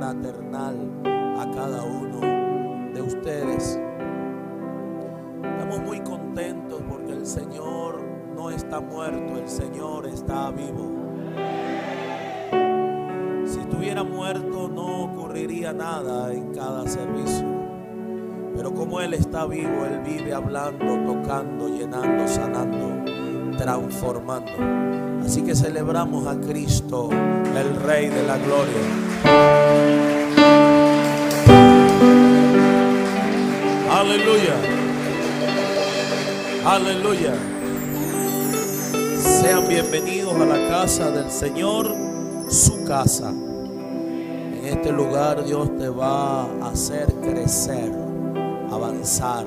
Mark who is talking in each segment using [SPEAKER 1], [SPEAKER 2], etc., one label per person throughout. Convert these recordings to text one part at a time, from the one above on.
[SPEAKER 1] fraternal a cada uno de ustedes. Estamos muy contentos porque el Señor no está muerto, el Señor está vivo. Si estuviera muerto no ocurriría nada en cada servicio. Pero como Él está vivo, Él vive hablando, tocando, llenando, sanando, transformando. Así que celebramos a Cristo, el Rey de la Gloria. Aleluya. Aleluya. Sean bienvenidos a la casa del Señor, su casa. En este lugar Dios te va a hacer crecer, avanzar,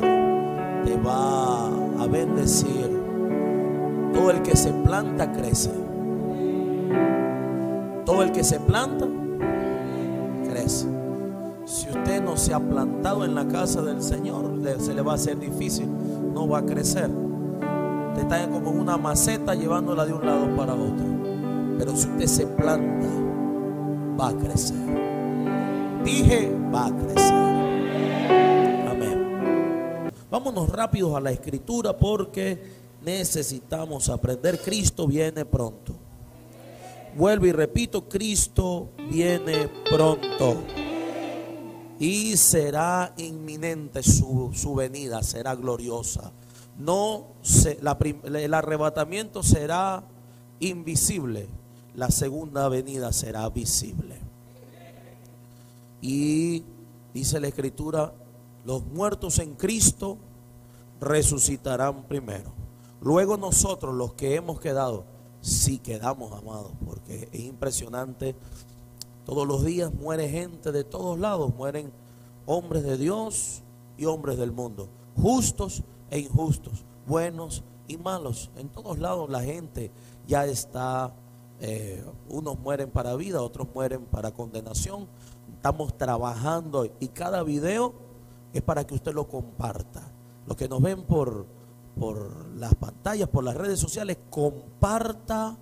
[SPEAKER 1] te va a bendecir. Todo el que se planta crece. Todo el que se planta crece. Si usted no se ha plantado en la casa del Señor, se le va a hacer difícil, no va a crecer. Usted está como una maceta llevándola de un lado para otro. Pero si usted se planta, va a crecer. Dije, va a crecer. Amén. Vámonos rápidos a la escritura porque necesitamos aprender. Cristo viene pronto. Vuelvo y repito, Cristo viene pronto. Y será inminente su, su venida, será gloriosa. No se- la el arrebatamiento será invisible, la segunda venida será visible. Y dice la escritura, los muertos en Cristo resucitarán primero. Luego nosotros, los que hemos quedado, si quedamos amados, porque es impresionante todos los días muere gente de todos lados, mueren hombres de Dios y hombres del mundo, justos e injustos, buenos y malos. En todos lados la gente ya está, eh, unos mueren para vida, otros mueren para condenación. Estamos trabajando y cada video es para que usted lo comparta. Los que nos ven por, por las pantallas, por las redes sociales, comparta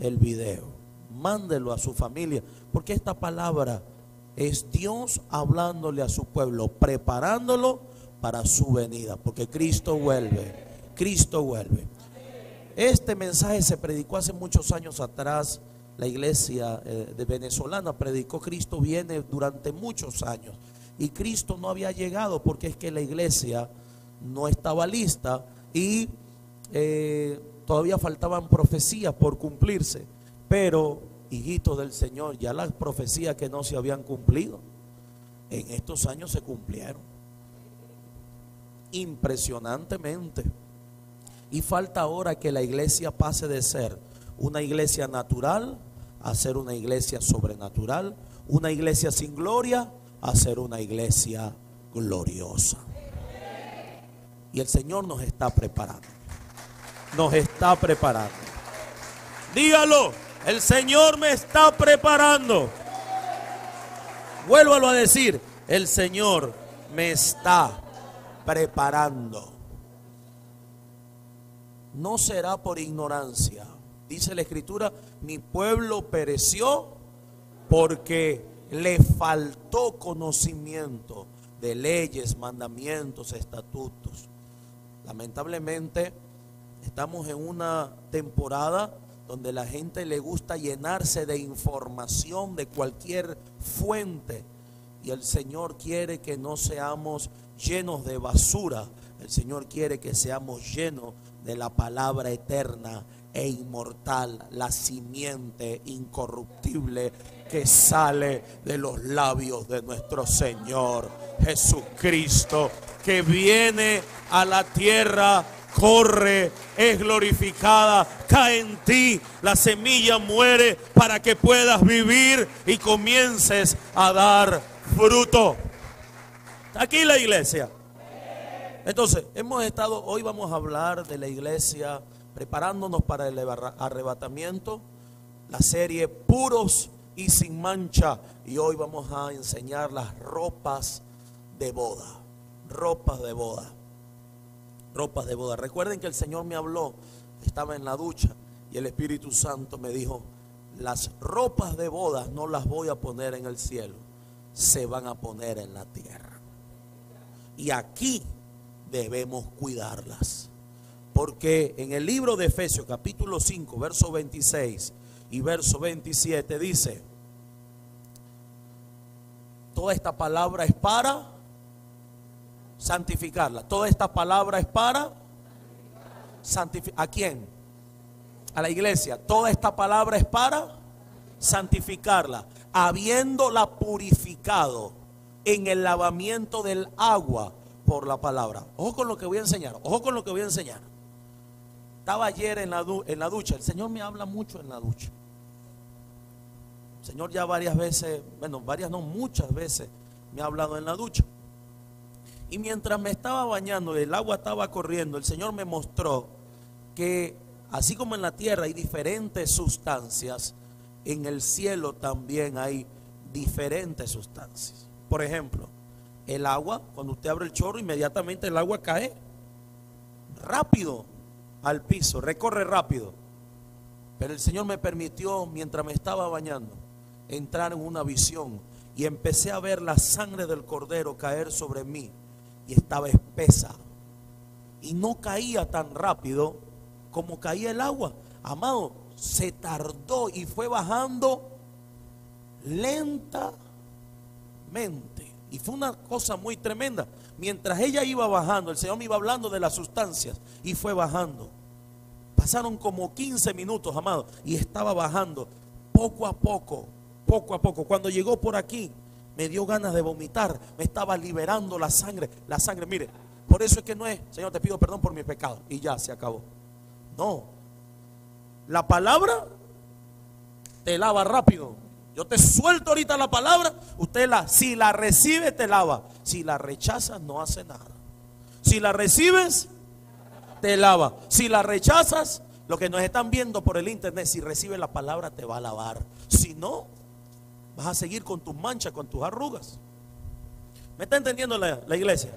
[SPEAKER 1] el video mándelo a su familia, porque esta palabra es Dios hablándole a su pueblo, preparándolo para su venida, porque Cristo vuelve, Cristo vuelve. Este mensaje se predicó hace muchos años atrás, la iglesia eh, de venezolana predicó Cristo viene durante muchos años y Cristo no había llegado porque es que la iglesia no estaba lista y eh, todavía faltaban profecías por cumplirse. Pero, hijitos del Señor, ya las profecías que no se habían cumplido, en estos años se cumplieron. Impresionantemente. Y falta ahora que la iglesia pase de ser una iglesia natural a ser una iglesia sobrenatural, una iglesia sin gloria a ser una iglesia gloriosa. Y el Señor nos está preparando. Nos está preparando. Dígalo, el Señor me está preparando. Vuélvalo a decir, el Señor me está preparando. No será por ignorancia. Dice la escritura, mi pueblo pereció porque le faltó conocimiento de leyes, mandamientos, estatutos. Lamentablemente estamos en una temporada donde la gente le gusta llenarse de información de cualquier fuente. Y el Señor quiere que no seamos llenos de basura. El Señor quiere que seamos llenos de la palabra eterna e inmortal, la simiente incorruptible que sale de los labios de nuestro Señor Jesucristo, que viene a la tierra corre, es glorificada, cae en ti, la semilla muere para que puedas vivir y comiences a dar fruto. Aquí la iglesia. Entonces, hemos estado, hoy vamos a hablar de la iglesia preparándonos para el arrebatamiento, la serie Puros y sin mancha. Y hoy vamos a enseñar las ropas de boda. Ropas de boda. Ropas de boda. Recuerden que el Señor me habló, estaba en la ducha y el Espíritu Santo me dijo, las ropas de boda no las voy a poner en el cielo, se van a poner en la tierra. Y aquí debemos cuidarlas. Porque en el libro de Efesios capítulo 5, verso 26 y verso 27 dice, toda esta palabra es para santificarla. Toda esta palabra es para santificar. ¿A quién? A la iglesia. Toda esta palabra es para santificarla, habiéndola purificado en el lavamiento del agua por la palabra. Ojo con lo que voy a enseñar. Ojo con lo que voy a enseñar. Estaba ayer en la, en la ducha. El Señor me habla mucho en la ducha. El Señor ya varias veces, bueno, varias no, muchas veces me ha hablado en la ducha. Y mientras me estaba bañando, el agua estaba corriendo, el Señor me mostró que así como en la tierra hay diferentes sustancias, en el cielo también hay diferentes sustancias. Por ejemplo, el agua, cuando usted abre el chorro, inmediatamente el agua cae rápido al piso, recorre rápido. Pero el Señor me permitió, mientras me estaba bañando, entrar en una visión y empecé a ver la sangre del cordero caer sobre mí y estaba espesa. Y no caía tan rápido como caía el agua. Amado, se tardó y fue bajando lentamente. Y fue una cosa muy tremenda. Mientras ella iba bajando, el Señor me iba hablando de las sustancias y fue bajando. Pasaron como 15 minutos, amado, y estaba bajando poco a poco, poco a poco. Cuando llegó por aquí, me dio ganas de vomitar, me estaba liberando la sangre, la sangre, mire, por eso es que no es, Señor, te pido perdón por mi pecado y ya se acabó. No, la palabra te lava rápido. Yo te suelto ahorita la palabra, usted la, si la recibe, te lava. Si la rechazas, no hace nada. Si la recibes, te lava. Si la rechazas, lo que nos están viendo por el internet, si recibe la palabra, te va a lavar. Si no, vas a seguir con tus manchas, con tus arrugas. ¿Me está entendiendo la, iglesia?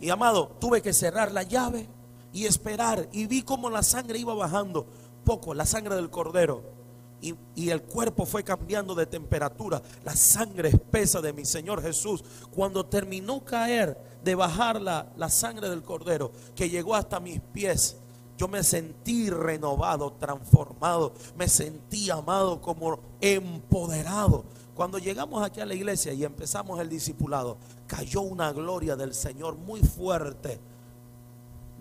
[SPEAKER 1] Y amado, tuve que cerrar la llave y esperar. Y vi como la sangre iba bajando poco, la sangre del cordero. Y, el cuerpo fue cambiando de temperatura. La sangre espesa de mi Señor Jesús. Cuando terminó caer, de bajar la, la sangre del cordero, que llegó hasta mis pies, yo me sentí renovado, transformado, me sentí amado como empoderado. Cuando llegamos aquí a la iglesia y empezamos el discipulado, cayó una gloria del Señor muy fuerte.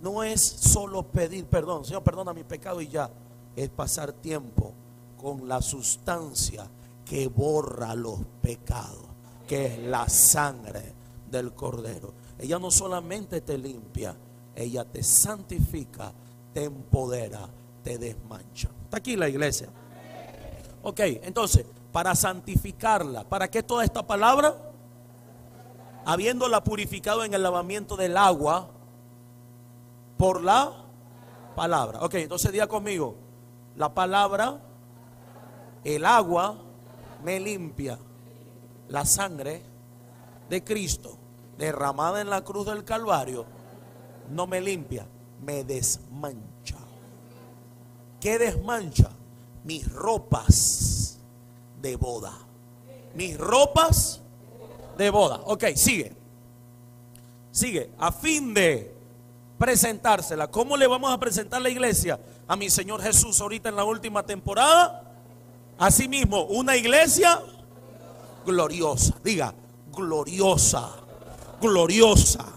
[SPEAKER 1] No es solo pedir perdón, Señor, perdona mi pecado y ya. Es pasar tiempo con la sustancia que borra los pecados, que es la sangre del cordero. Ella no solamente te limpia, ella te santifica te empodera, te desmancha. Está aquí la iglesia. Ok, entonces, para santificarla, ¿para qué toda esta palabra? Habiéndola purificado en el lavamiento del agua por la palabra. Ok, entonces diga conmigo, la palabra, el agua me limpia. La sangre de Cristo derramada en la cruz del Calvario no me limpia, me desmancha. ¿Qué desmancha? Mis ropas de boda. Mis ropas de boda. Ok, sigue. Sigue. A fin de presentársela. ¿Cómo le vamos a presentar la iglesia a mi Señor Jesús ahorita en la última temporada? Asimismo, una iglesia gloriosa. Diga, gloriosa, gloriosa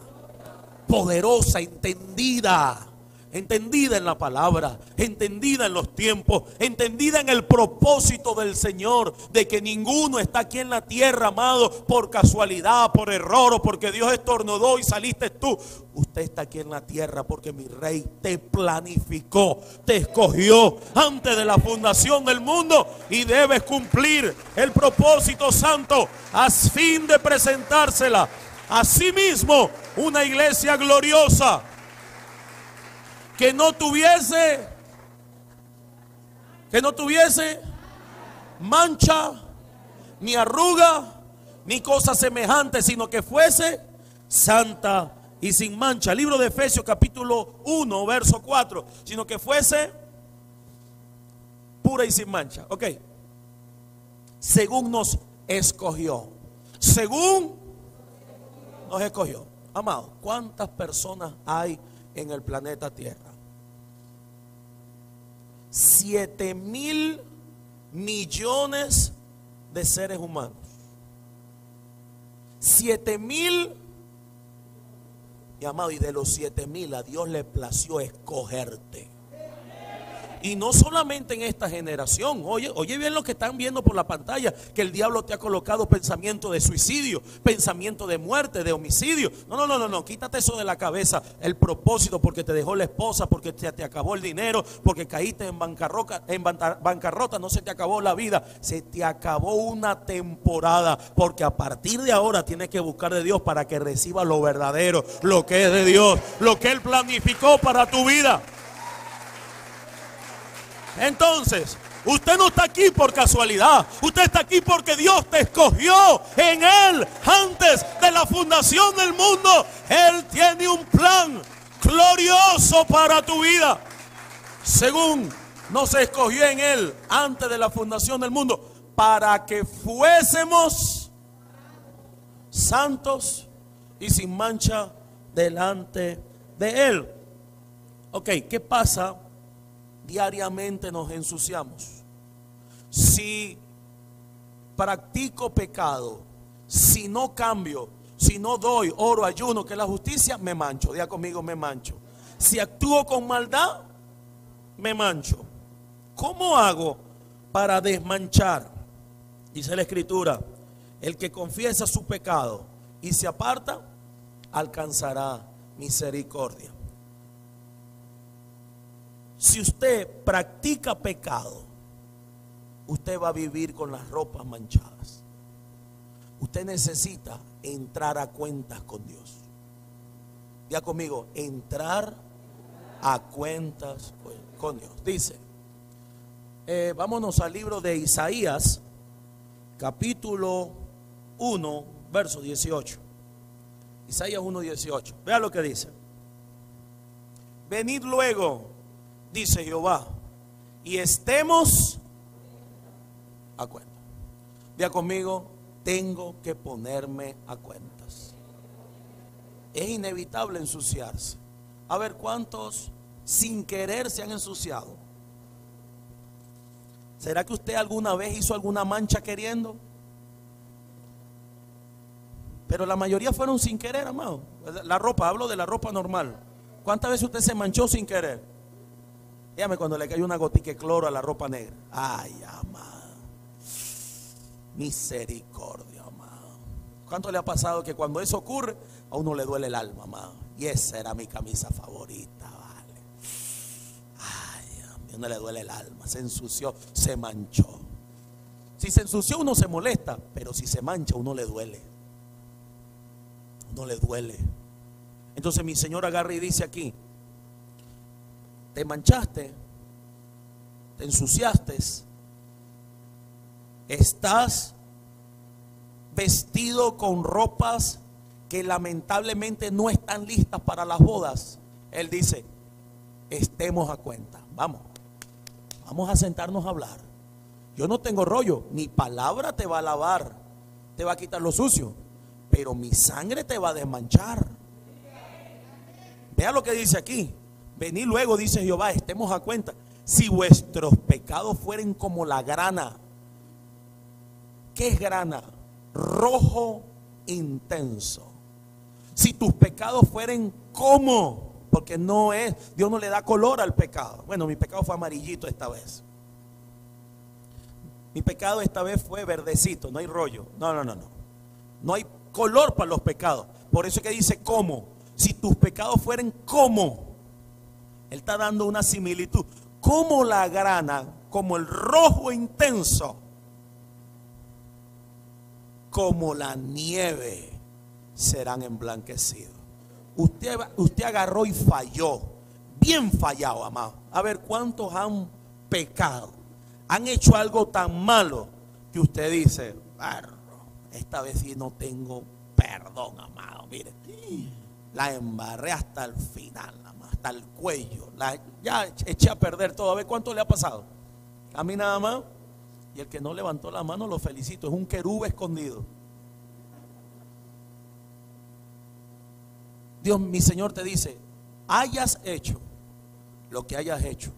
[SPEAKER 1] poderosa, entendida, entendida en la palabra, entendida en los tiempos, entendida en el propósito del Señor, de que ninguno está aquí en la tierra, amado, por casualidad, por error o porque Dios estornudó y saliste tú. Usted está aquí en la tierra porque mi rey te planificó, te escogió antes de la fundación del mundo y debes cumplir el propósito santo a fin de presentársela Asimismo, una iglesia gloriosa. Que no tuviese, que no tuviese mancha, ni arruga, ni cosa semejante, sino que fuese santa y sin mancha. Libro de Efesios capítulo 1, verso 4, sino que fuese pura y sin mancha. Ok. Según nos escogió. Según nos escogió. Amado, ¿cuántas personas hay en el planeta Tierra? Siete mil millones de seres humanos. Siete mil. Y amado, y de los siete mil a Dios le plació escogerte. Y no solamente en esta generación. Oye, oye bien lo que están viendo por la pantalla, que el diablo te ha colocado pensamiento de suicidio, pensamiento de muerte, de homicidio. No, no, no, no, no, quítate eso de la cabeza, el propósito porque te dejó la esposa, porque te, te acabó el dinero, porque caíste en bancarrota, en bancarrota, no se te acabó la vida, se te acabó una temporada, porque a partir de ahora tienes que buscar de Dios para que reciba lo verdadero, lo que es de Dios, lo que él planificó para tu vida. Entonces, usted no está aquí por casualidad. Usted está aquí porque Dios te escogió en Él antes de la fundación del mundo. Él tiene un plan glorioso para tu vida. Según nos escogió en Él antes de la fundación del mundo, para que fuésemos santos y sin mancha delante de Él. Ok, ¿qué pasa? Diariamente nos ensuciamos. Si practico pecado, si no cambio, si no doy oro, ayuno, que es la justicia, me mancho. Diga conmigo, me mancho. Si actúo con maldad, me mancho. ¿Cómo hago para desmanchar? Dice la escritura, el que confiesa su pecado y se aparta, alcanzará misericordia. Si usted practica pecado, usted va a vivir con las ropas manchadas. Usted necesita entrar a cuentas con Dios. Ya conmigo, entrar a cuentas con Dios. Dice, eh, vámonos al libro de Isaías, capítulo 1, verso 18. Isaías 1, 18. Vea lo que dice. Venid luego dice Jehová, y estemos a cuenta. Vea conmigo, tengo que ponerme a cuentas. Es inevitable ensuciarse. A ver cuántos sin querer se han ensuciado. ¿Será que usted alguna vez hizo alguna mancha queriendo? Pero la mayoría fueron sin querer, amado. La ropa, hablo de la ropa normal. ¿Cuántas veces usted se manchó sin querer? Dígame cuando le cae una gotica cloro a la ropa negra. Ay, amado. Misericordia, amado. ¿Cuánto le ha pasado que cuando eso ocurre, a uno le duele el alma, amado? Y esa era mi camisa favorita, vale. Ay, a mí no le duele el alma. Se ensució, se manchó. Si se ensució, uno se molesta, pero si se mancha, uno le duele. Uno le duele. Entonces mi Señor agarra y dice aquí, te manchaste, te ensuciaste, estás vestido con ropas que lamentablemente no están listas para las bodas. Él dice, estemos a cuenta, vamos, vamos a sentarnos a hablar. Yo no tengo rollo, mi palabra te va a lavar, te va a quitar lo sucio, pero mi sangre te va a desmanchar. Vea lo que dice aquí. Venid luego, dice Jehová, estemos a cuenta. Si vuestros pecados fueren como la grana, ¿qué es grana? Rojo intenso. Si tus pecados fueren como, porque no es, Dios no le da color al pecado. Bueno, mi pecado fue amarillito esta vez. Mi pecado esta vez fue verdecito, no hay rollo. No, no, no, no. No hay color para los pecados. Por eso es que dice como. Si tus pecados fueren como él está dando una similitud. Como la grana, como el rojo intenso, como la nieve serán emblanquecidos. Usted, usted agarró y falló. bien fallado, amado. A ver, ¿cuántos han pecado? Han hecho algo tan malo que usted dice, esta vez sí no tengo perdón, amado. Mire, la embarré hasta el final, hasta el cuello. La, ya eché a perder todo. A ver, ¿cuánto le ha pasado? A mí nada más. Y el que no levantó la mano lo felicito. Es un querube escondido. Dios, mi Señor te dice, hayas hecho lo que hayas hecho,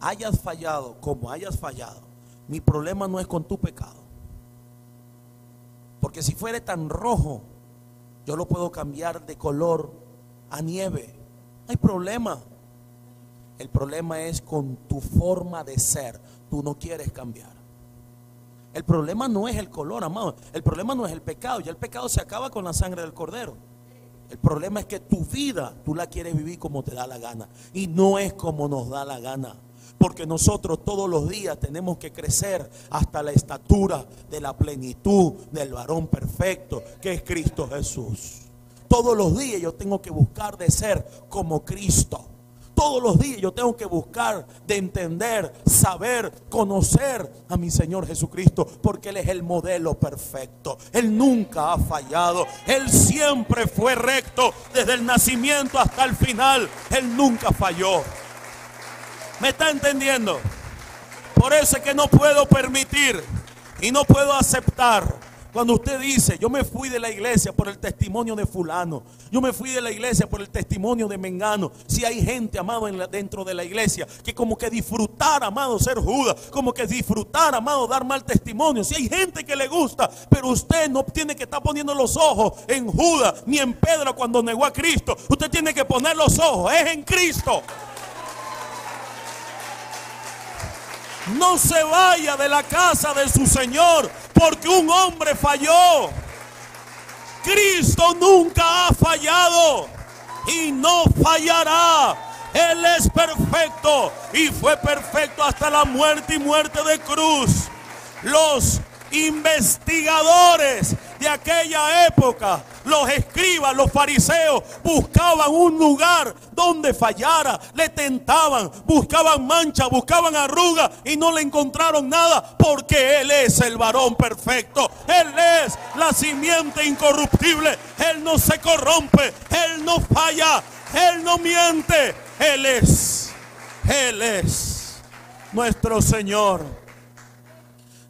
[SPEAKER 1] hayas fallado como hayas fallado, mi problema no es con tu pecado. Porque si fuere tan rojo, yo lo puedo cambiar de color a nieve. No hay problema. El problema es con tu forma de ser. Tú no quieres cambiar. El problema no es el color, amado. El problema no es el pecado. Ya el pecado se acaba con la sangre del cordero. El problema es que tu vida tú la quieres vivir como te da la gana. Y no es como nos da la gana. Porque nosotros todos los días tenemos que crecer hasta la estatura de la plenitud del varón perfecto, que es Cristo Jesús. Todos los días yo tengo que buscar de ser como Cristo. Todos los días yo tengo que buscar de entender, saber, conocer a mi Señor Jesucristo, porque Él es el modelo perfecto. Él nunca ha fallado. Él siempre fue recto desde el nacimiento hasta el final. Él nunca falló. ¿Me está entendiendo? Por eso es que no puedo permitir y no puedo aceptar cuando usted dice, yo me fui de la iglesia por el testimonio de fulano, yo me fui de la iglesia por el testimonio de Mengano. Si hay gente, amado, dentro de la iglesia, que como que disfrutar, amado, ser Judas, como que disfrutar, amado, dar mal testimonio. Si hay gente que le gusta, pero usted no tiene que estar poniendo los ojos en Judas ni en Pedro cuando negó a Cristo. Usted tiene que poner los ojos, es en Cristo. No se vaya de la casa de su Señor porque un hombre falló. Cristo nunca ha fallado y no fallará. Él es perfecto y fue perfecto hasta la muerte y muerte de cruz. Los investigadores de aquella época, los escribas, los fariseos, buscaban un lugar donde fallara, le tentaban, buscaban mancha, buscaban arruga y no le encontraron nada porque Él es el varón perfecto, Él es la simiente incorruptible, Él no se corrompe, Él no falla, Él no miente, Él es, Él es nuestro Señor.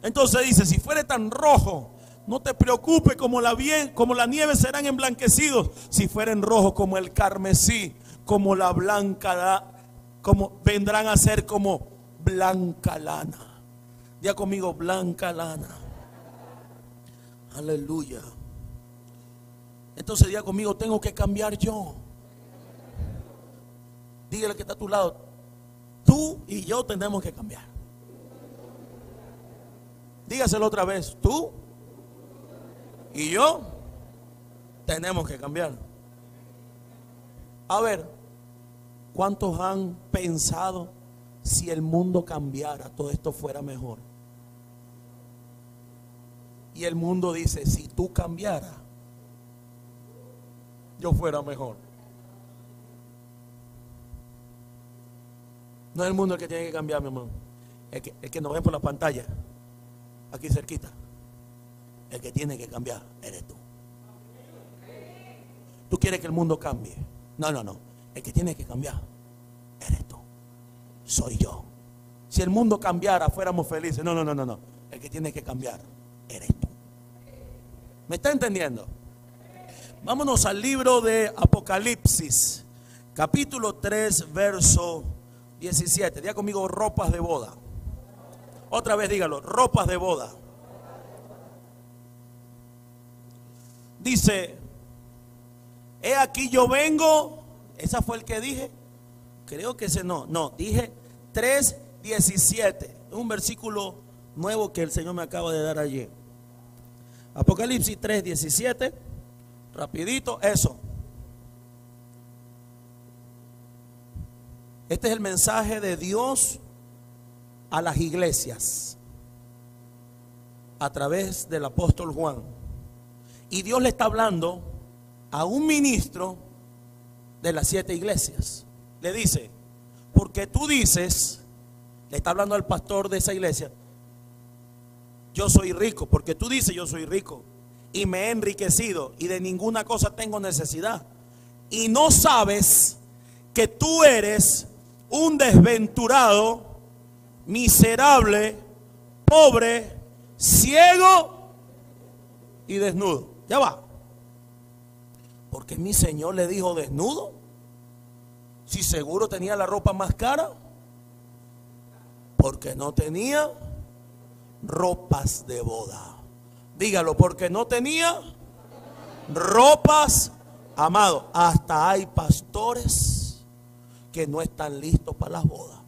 [SPEAKER 1] Entonces dice, si fuere tan rojo, no te preocupes, como la, como la nieve serán emblanquecidos. Si fueren rojos como el carmesí, como la blanca, como vendrán a ser como blanca lana. Día conmigo, blanca lana. Aleluya. Entonces día conmigo, tengo que cambiar yo. Dígale que está a tu lado. Tú y yo tenemos que cambiar. Dígaselo otra vez, tú y yo tenemos que cambiar. A ver, ¿cuántos han pensado si el mundo cambiara, todo esto fuera mejor? Y el mundo dice, si tú cambiaras, yo fuera mejor. No es el mundo el que tiene que cambiar, mi hermano. El que, el que nos ve por la pantalla aquí cerquita. El que tiene que cambiar eres tú. Tú quieres que el mundo cambie. No, no, no. El que tiene que cambiar eres tú. Soy yo. Si el mundo cambiara, fuéramos felices. No, no, no, no, no. El que tiene que cambiar eres tú. ¿Me está entendiendo? Vámonos al libro de Apocalipsis, capítulo 3, verso 17. Día conmigo ropas de boda. Otra vez dígalo, ropas de boda. Dice, he aquí yo vengo, esa fue el que dije, creo que ese no, no, dije 3.17, un versículo nuevo que el Señor me acaba de dar ayer. Apocalipsis 3.17, rapidito, eso. Este es el mensaje de Dios a las iglesias a través del apóstol Juan. Y Dios le está hablando a un ministro de las siete iglesias. le dice, porque tú dices, le está hablando al pastor de esa iglesia, yo soy rico, porque tú dices yo soy rico y me he enriquecido y de ninguna cosa tengo necesidad. Y no sabes que tú eres un desventurado, miserable, pobre, ciego y desnudo. Ya va. Porque mi Señor le dijo desnudo. Si seguro tenía la ropa más cara. Porque no tenía ropas de boda. Dígalo, porque no tenía ropas, amado. Hasta hay pastores que no están listos para las bodas.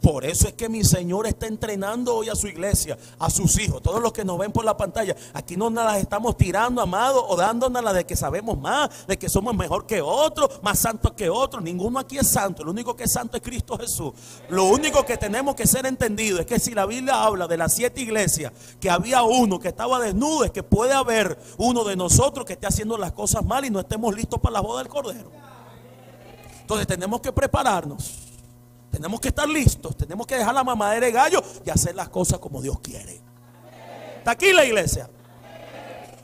[SPEAKER 1] Por eso es que mi Señor está entrenando hoy a su iglesia, a sus hijos, todos los que nos ven por la pantalla. Aquí no nos las estamos tirando, amado, o dándonos la de que sabemos más, de que somos mejor que otros, más santos que otros. Ninguno aquí es santo, lo único que es santo es Cristo Jesús. Lo único que tenemos que ser entendido es que si la Biblia habla de las siete iglesias, que había uno que estaba desnudo, es que puede haber uno de nosotros que esté haciendo las cosas mal y no estemos listos para la boda del Cordero. Entonces tenemos que prepararnos tenemos que estar listos, tenemos que dejar la mamadera de gallo y hacer las cosas como Dios quiere. ¿Está aquí la iglesia?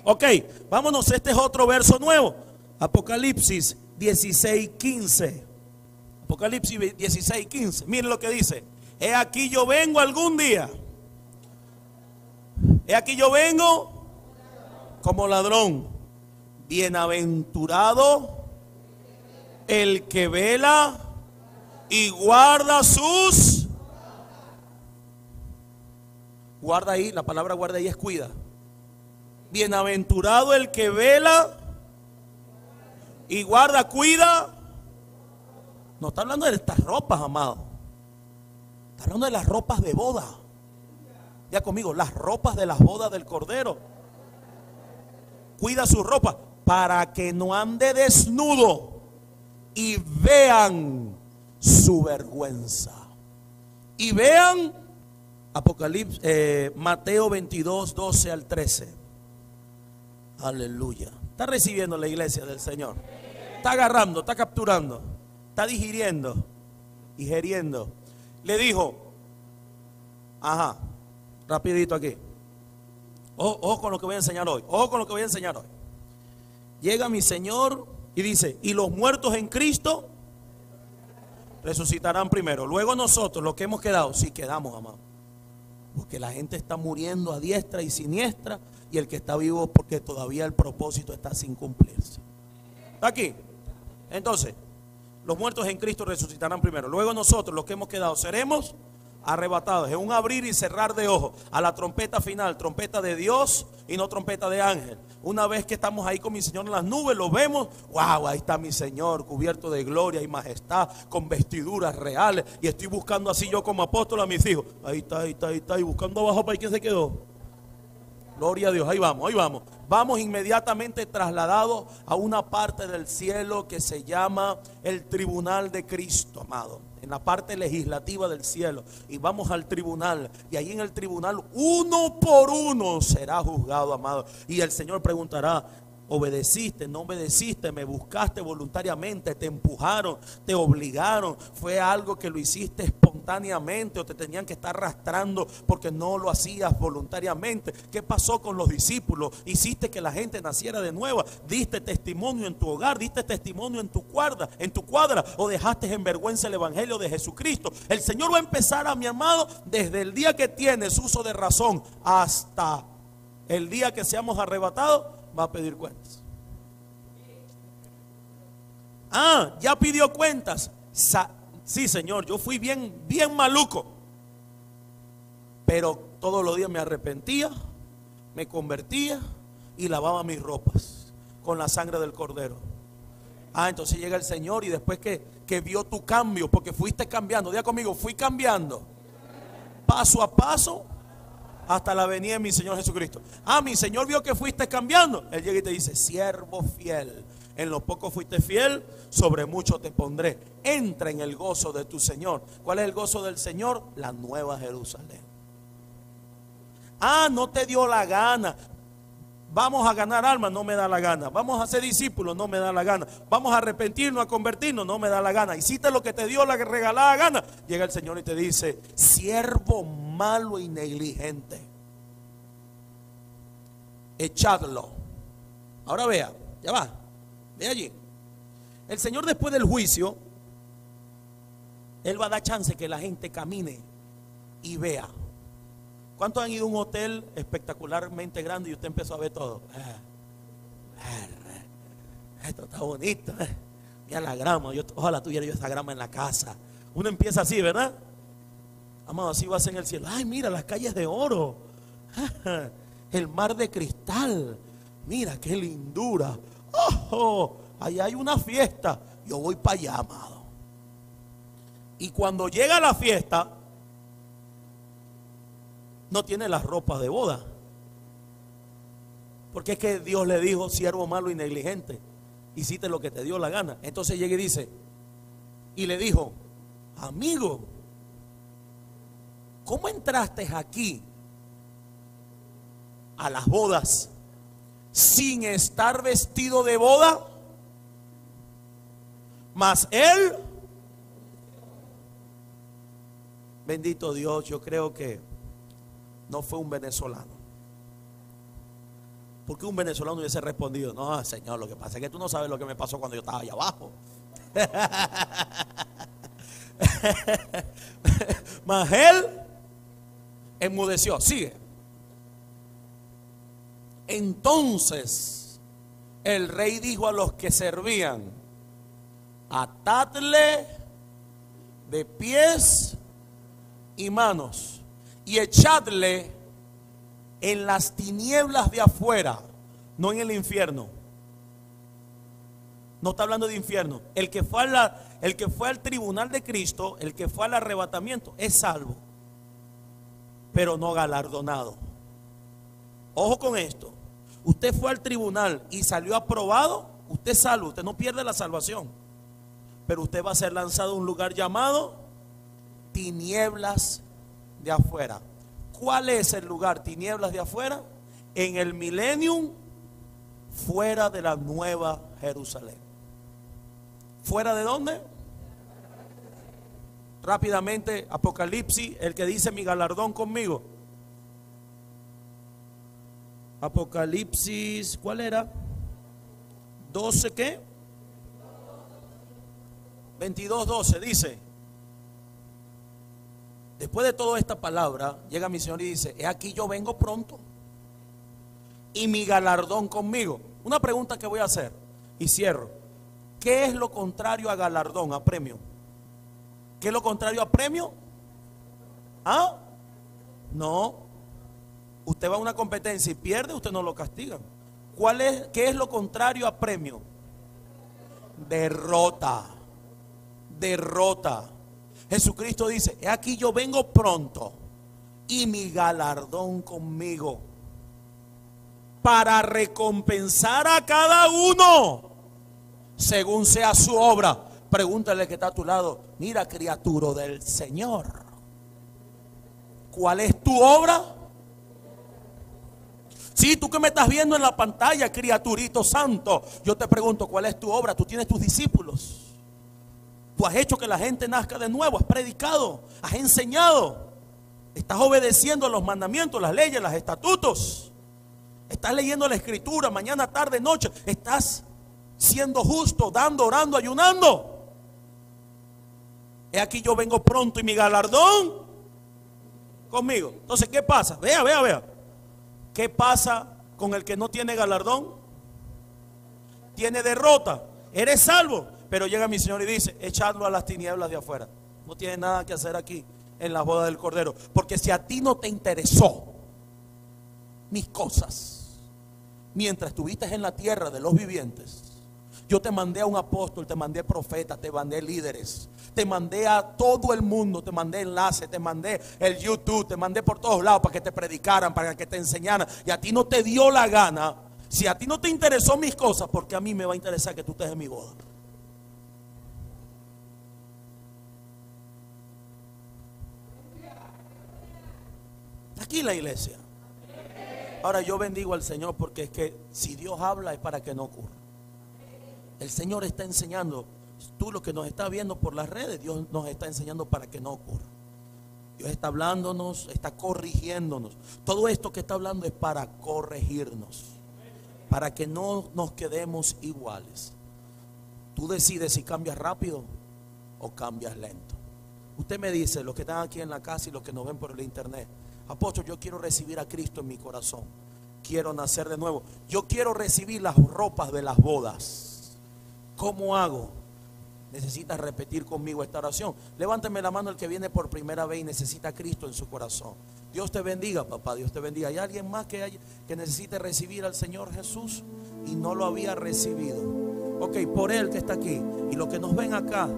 [SPEAKER 1] Ok, vámonos, este es otro verso nuevo. Apocalipsis 16, 15. Apocalipsis 16, 15. Miren lo que dice. He aquí yo vengo algún día. He aquí yo vengo como ladrón. Bienaventurado el que vela y guarda sus... Guarda ahí, la palabra guarda ahí es cuida. Bienaventurado el que vela y guarda, cuida. No está hablando de estas ropas, amado. Está hablando de las ropas de boda. Ya conmigo, las ropas de las bodas del Cordero. Cuida sus ropas para que no ande desnudo y vean su vergüenza. Y vean Apocalipsis, eh, Mateo 22, 12 al 13. Aleluya. Está recibiendo la iglesia del Señor. Está agarrando, está capturando, está digiriendo, digeriendo. Le dijo, ajá, rapidito aquí. Ojo, ojo, con lo que voy a enseñar hoy. Ojo con lo que voy a enseñar hoy. Llega mi Señor y dice, y los muertos en Cristo resucitarán primero. Luego nosotros, los que hemos quedado, si quedamos, amados. Porque la gente está muriendo a diestra y siniestra y el que está vivo porque todavía el propósito está sin cumplirse. ¿Está aquí? Entonces, los muertos en Cristo resucitarán primero. Luego nosotros, los que hemos quedado, seremos arrebatados. Es un abrir y cerrar de ojos a la trompeta final, trompeta de Dios y no trompeta de ángel. Una vez que estamos ahí con mi Señor en las nubes, lo vemos, wow, ahí está mi Señor, cubierto de gloria y majestad, con vestiduras reales. Y estoy buscando así yo como apóstol a mis hijos. Ahí está, ahí está, ahí está. Y buscando abajo para quién se quedó. Gloria a Dios, ahí vamos, ahí vamos. Vamos inmediatamente trasladados a una parte del cielo que se llama el tribunal de Cristo, amado en la parte legislativa del cielo y vamos al tribunal y ahí en el tribunal uno por uno será juzgado, amado. Y el Señor preguntará, Obedeciste, no obedeciste, me buscaste voluntariamente, te empujaron, te obligaron, fue algo que lo hiciste espontáneamente o te tenían que estar arrastrando porque no lo hacías voluntariamente. ¿Qué pasó con los discípulos? Hiciste que la gente naciera de nuevo, diste testimonio en tu hogar, diste testimonio en tu cuadra, en tu cuadra o dejaste en vergüenza el evangelio de Jesucristo. El Señor va a empezar a mi amado desde el día que tienes uso de razón hasta el día que seamos arrebatados va a pedir cuentas. Ah, ya pidió cuentas. sí, Señor, yo fui bien, bien maluco. Pero todos los días me arrepentía, me convertía y lavaba mis ropas con la sangre del cordero. Ah, entonces llega el Señor y después que, que vio tu cambio, porque fuiste cambiando, diga conmigo, fui cambiando. Paso a paso, hasta la venida de mi Señor Jesucristo. Ah, mi Señor vio que fuiste cambiando. Él llega y te dice, siervo fiel. En lo poco fuiste fiel, sobre mucho te pondré. Entra en el gozo de tu Señor. ¿Cuál es el gozo del Señor? La nueva Jerusalén. Ah, no te dio la gana. Vamos a ganar almas, no me da la gana. Vamos a ser discípulos, no me da la gana. Vamos a arrepentirnos, a convertirnos, no me da la gana. Hiciste lo que te dio la regalada gana. Llega el Señor y te dice, siervo malo y negligente. Echadlo. Ahora vea, ya va. Ve allí. El Señor después del juicio, Él va a dar chance que la gente camine y vea. ¿Cuántos han ido a un hotel espectacularmente grande y usted empezó a ver todo? Ah, ah, esto está bonito. Eh. Mira la grama. Yo, ojalá tuviera yo esa grama en la casa. Uno empieza así, ¿verdad? Amado, así vas en el cielo. Ay, mira las calles de oro. El mar de cristal. Mira qué lindura. ¡Oh! Allá hay una fiesta. Yo voy para allá, amado. Y cuando llega la fiesta, no tiene las ropas de boda. Porque es que Dios le dijo, siervo malo y negligente, hiciste lo que te dio la gana. Entonces llega y dice, y le dijo, amigo, ¿cómo entraste aquí a las bodas sin estar vestido de boda? Mas él, bendito Dios, yo creo que no fue un venezolano. Porque un venezolano hubiese respondido, no, Señor, lo que pasa es que tú no sabes lo que me pasó cuando yo estaba allá abajo. Mas él enmudeció, sigue. Entonces el rey dijo a los que servían, atadle de pies y manos y echadle en las tinieblas de afuera, no en el infierno. No está hablando de infierno. El que fue, el que fue al tribunal de Cristo, el que fue al arrebatamiento, es salvo, pero no galardonado. Ojo con esto. Usted fue al tribunal y salió aprobado, usted es salvo, usted no pierde la salvación. Pero usted va a ser lanzado a un lugar llamado tinieblas de afuera. ¿Cuál es el lugar? Tinieblas de afuera. En el millennium, fuera de la nueva Jerusalén. ¿Fuera de dónde? Rápidamente, Apocalipsis, el que dice mi galardón conmigo. Apocalipsis, ¿cuál era? 12 qué? 22, 12, dice. Después de toda esta palabra, llega mi Señor y dice, he aquí yo vengo pronto. Y mi galardón conmigo. Una pregunta que voy a hacer y cierro. ¿Qué es lo contrario a galardón, a premio? ¿Qué es lo contrario a premio? ¿Ah? No. Usted va a una competencia y pierde, usted no lo castiga. ¿Cuál es, ¿Qué es lo contrario a premio? Derrota. Derrota. Jesucristo dice, he aquí yo vengo pronto y mi galardón conmigo para recompensar a cada uno según sea su obra. Pregúntale que está a tu lado, mira criatura del Señor, ¿cuál es tu obra? Si sí, tú que me estás viendo en la pantalla, criaturito santo, yo te pregunto, ¿cuál es tu obra? Tú tienes tus discípulos. Tú has hecho que la gente nazca de nuevo, has predicado, has enseñado, estás obedeciendo los mandamientos, las leyes, los estatutos. Estás leyendo la escritura mañana, tarde, noche. Estás siendo justo, dando, orando, ayunando. He aquí yo vengo pronto y mi galardón conmigo. Entonces, ¿qué pasa? Vea, vea, vea. ¿Qué pasa con el que no tiene galardón? Tiene derrota. Eres salvo. Pero llega mi Señor y dice, echadlo a las tinieblas de afuera. No tiene nada que hacer aquí en la boda del Cordero. Porque si a ti no te interesó mis cosas, mientras estuviste en la tierra de los vivientes, yo te mandé a un apóstol, te mandé profeta, te mandé líderes, te mandé a todo el mundo, te mandé enlace, te mandé el YouTube, te mandé por todos lados para que te predicaran, para que te enseñaran. Y a ti no te dio la gana. Si a ti no te interesó mis cosas, porque a mí me va a interesar que tú estés en mi boda. Aquí la iglesia. Ahora yo bendigo al Señor porque es que si Dios habla es para que no ocurra. El Señor está enseñando, tú lo que nos está viendo por las redes, Dios nos está enseñando para que no ocurra. Dios está hablándonos, está corrigiéndonos. Todo esto que está hablando es para corregirnos, para que no nos quedemos iguales. Tú decides si cambias rápido o cambias lento. Usted me dice, los que están aquí en la casa y los que nos ven por el internet, apóstol, yo quiero recibir a Cristo en mi corazón. Quiero nacer de nuevo. Yo quiero recibir las ropas de las bodas. ¿Cómo hago? Necesita repetir conmigo esta oración. Levánteme la mano el que viene por primera vez y necesita a Cristo en su corazón. Dios te bendiga, papá. Dios te bendiga. ¿Hay alguien más que, que necesite recibir al Señor Jesús y no lo había recibido? Ok, por él que está aquí y los que nos ven acá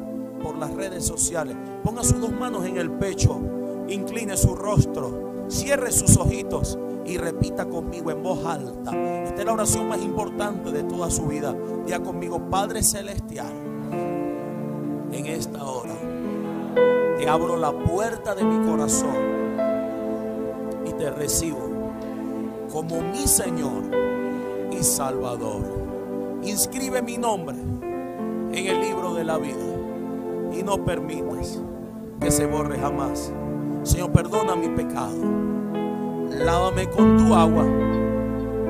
[SPEAKER 1] por las redes sociales, ponga sus dos manos en el pecho, incline su rostro, cierre sus ojitos y repita conmigo en voz alta. Esta es la oración más importante de toda su vida. Diga conmigo, Padre Celestial, en esta hora te abro la puerta de mi corazón y te recibo como mi Señor y Salvador. Inscribe mi nombre en el libro de la vida y no permitas que se borre jamás. Señor, perdona mi pecado. Lávame con tu agua,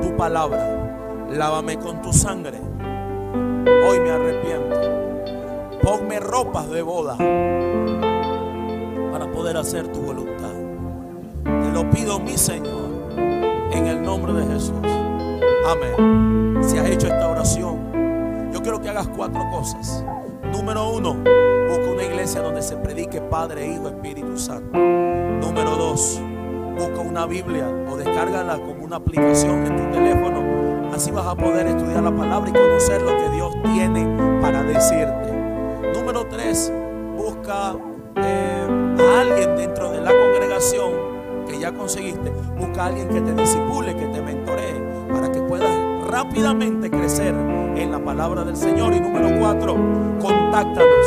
[SPEAKER 1] tu palabra. Lávame con tu sangre. Hoy me arrepiento. Ponme ropas de boda para poder hacer tu voluntad. Te lo pido, mi Señor, en el nombre de Jesús. Amén. Si has hecho esta oración, yo quiero que hagas cuatro cosas. Número uno, busca una iglesia donde se predique Padre, Hijo, Espíritu Santo. Número dos, busca una Biblia o descárgala como una aplicación en tu teléfono. Así vas a poder estudiar la palabra y conocer lo que Dios tiene para decirte. Número tres, busca eh, a alguien dentro de la congregación que ya conseguiste. Busca a alguien que te disipule, que te mentoree, para que puedas rápidamente crecer en la palabra del Señor. Y número cuatro, contáctanos,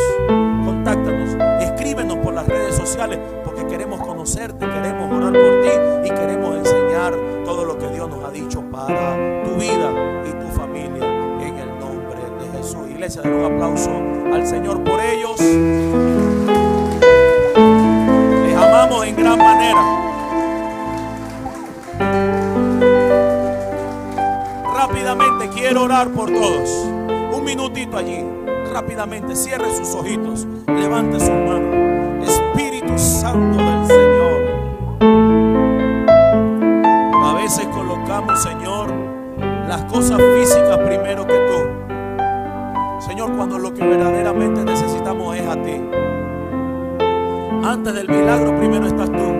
[SPEAKER 1] contáctanos, escríbenos por las redes sociales porque queremos conocerte, queremos orar por ti y queremos enseñar todo lo que Dios nos ha dicho para tu vida y tu familia en el nombre de Jesús. Iglesia, den un aplauso al Señor por ellos. Les amamos en gran manera. Quiero orar por todos. Un minutito allí. Rápidamente cierre sus ojitos. Levante su mano. Espíritu Santo del Señor. A veces colocamos, Señor, las cosas físicas primero que tú. Señor, cuando lo que verdaderamente necesitamos es a ti. Antes del milagro, primero estás tú.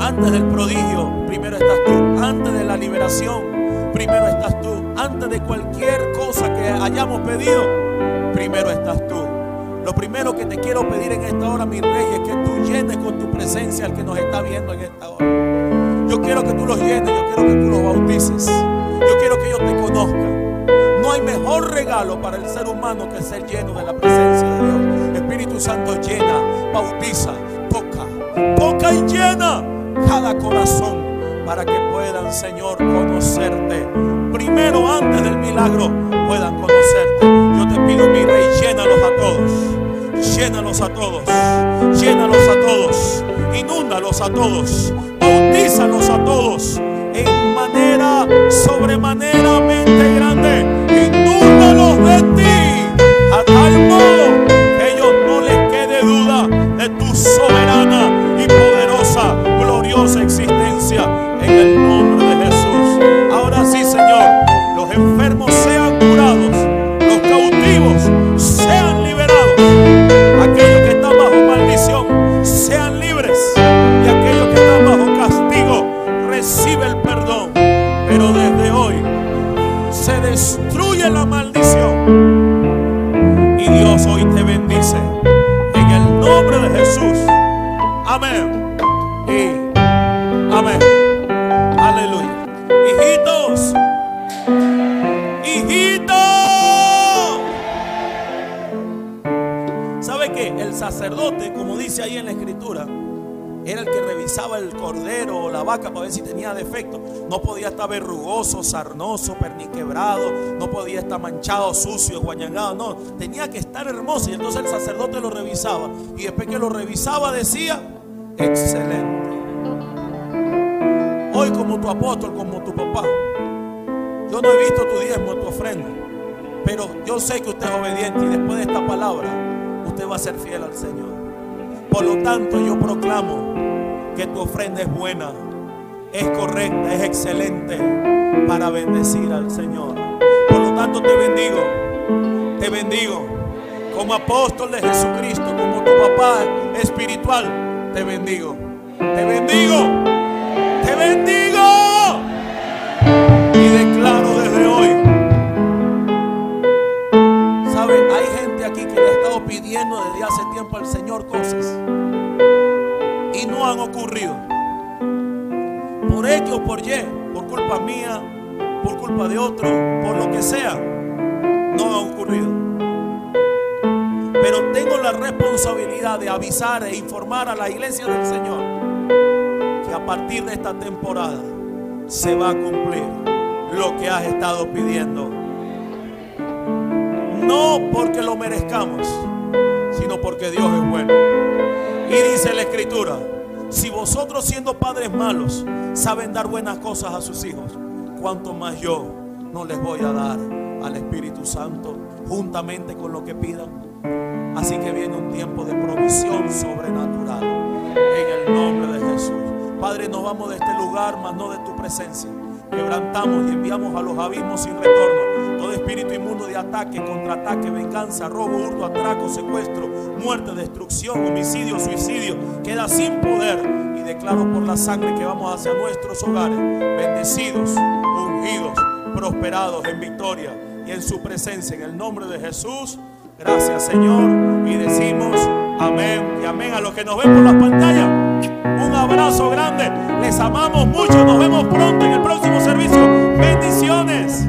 [SPEAKER 1] Antes del prodigio, primero estás tú. Antes de la liberación, primero estás tú. Antes de cualquier cosa que hayamos pedido, primero estás tú. Lo primero que te quiero pedir en esta hora, mi rey, es que tú llenes con tu presencia al que nos está viendo en esta hora. Yo quiero que tú los llenes, yo quiero que tú los bautices. Yo quiero que ellos te conozcan. No hay mejor regalo para el ser humano que ser lleno de la presencia de Dios. Espíritu Santo llena, bautiza, toca, toca y llena cada corazón para que puedan, Señor, conocerte. Primero, antes del milagro, puedan conocerte. Yo te pido, mi rey, llénalos a todos. Llénalos a todos. Llénalos a todos. Inúndalos a todos. Bautízalos a todos. El cordero o la vaca para ver si tenía defecto. No podía estar verrugoso, sarnoso, perniquebrado, no podía estar manchado, sucio, guañangado, no, tenía que estar hermoso. Y entonces el sacerdote lo revisaba. Y después que lo revisaba decía, excelente. Hoy como tu apóstol, como tu papá, yo no he visto tu diezmo, tu ofrenda, pero yo sé que usted es obediente y después de esta palabra, usted va a ser fiel al Señor. Por lo tanto, yo proclamo que tu ofrenda es buena, es correcta, es excelente para bendecir al Señor. Por lo tanto, te bendigo, te bendigo como apóstol de Jesucristo, como tu papá espiritual, te bendigo, te bendigo, te bendigo y declaro desde hoy. ¿Sabe? Hay gente aquí que le ha estado pidiendo desde hace tiempo al Señor cosas y no han ocurrido. Por X o por Y, por culpa mía, por culpa de otro, por lo que sea, no han ocurrido. Pero tengo la responsabilidad de avisar e informar a la iglesia del Señor que a partir de esta temporada se va a cumplir lo que has estado pidiendo. No porque lo merezcamos, sino porque Dios es bueno. Y dice la escritura, si vosotros siendo padres malos saben dar buenas cosas a sus hijos, cuanto más yo no les voy a dar al Espíritu Santo juntamente con lo que pidan. Así que viene un tiempo de provisión sobrenatural en el nombre de Jesús. Padre, nos vamos de este lugar, mas no de tu presencia. Quebrantamos y enviamos a los abismos sin retorno todo espíritu inmundo de ataque, contraataque, venganza, robo, hurto, atraco, secuestro, muerte, destrucción, homicidio, suicidio. Queda sin poder y declaro por la sangre que vamos hacia nuestros hogares, bendecidos, ungidos, prosperados en victoria y en su presencia. En el nombre de Jesús, gracias Señor. Y decimos amén y amén a los que nos ven por las pantallas. Un abrazo grande. Les amamos mucho. Nos vemos pronto en el próximo servicio. Bendiciones.